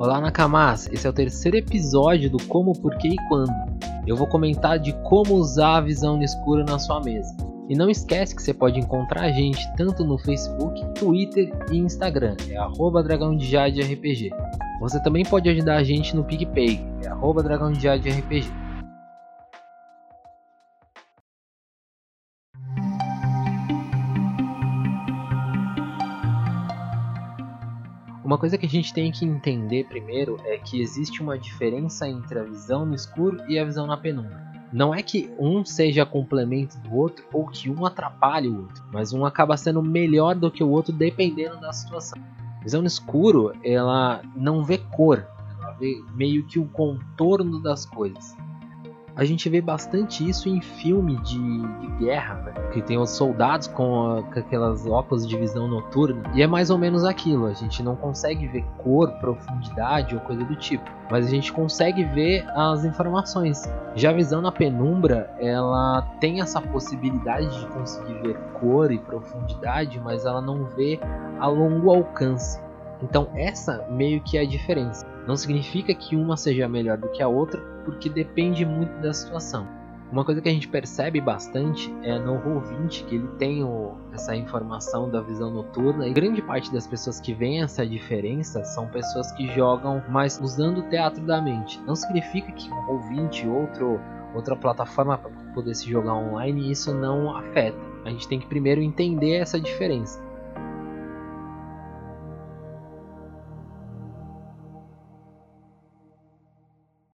Olá Nakamas, esse é o terceiro episódio do Como, Porquê e Quando. Eu vou comentar de como usar a visão no escuro na sua mesa. E não esquece que você pode encontrar a gente tanto no Facebook, Twitter e Instagram, é arroba dragão de Jade RPG. Você também pode ajudar a gente no PicPay, é arroba dragão de Jade RPG. Uma coisa que a gente tem que entender primeiro é que existe uma diferença entre a visão no escuro e a visão na penumbra. Não é que um seja complemento do outro ou que um atrapalhe o outro, mas um acaba sendo melhor do que o outro dependendo da situação. A visão no escuro, ela não vê cor, ela vê meio que o contorno das coisas. A gente vê bastante isso em filme de, de guerra, né? que tem os soldados com, a, com, aquelas óculos de visão noturna, e é mais ou menos aquilo. A gente não consegue ver cor, profundidade ou coisa do tipo, mas a gente consegue ver as informações. Já a visão na penumbra, ela tem essa possibilidade de conseguir ver cor e profundidade, mas ela não vê a longo alcance. Então essa meio que é a diferença. Não significa que uma seja melhor do que a outra, porque depende muito da situação. Uma coisa que a gente percebe bastante é no Roll20 que ele tem o, essa informação da visão noturna e grande parte das pessoas que veem essa diferença são pessoas que jogam mais usando o teatro da mente. Não significa que o Roll20 outro outra plataforma para poder se jogar online isso não afeta. A gente tem que primeiro entender essa diferença.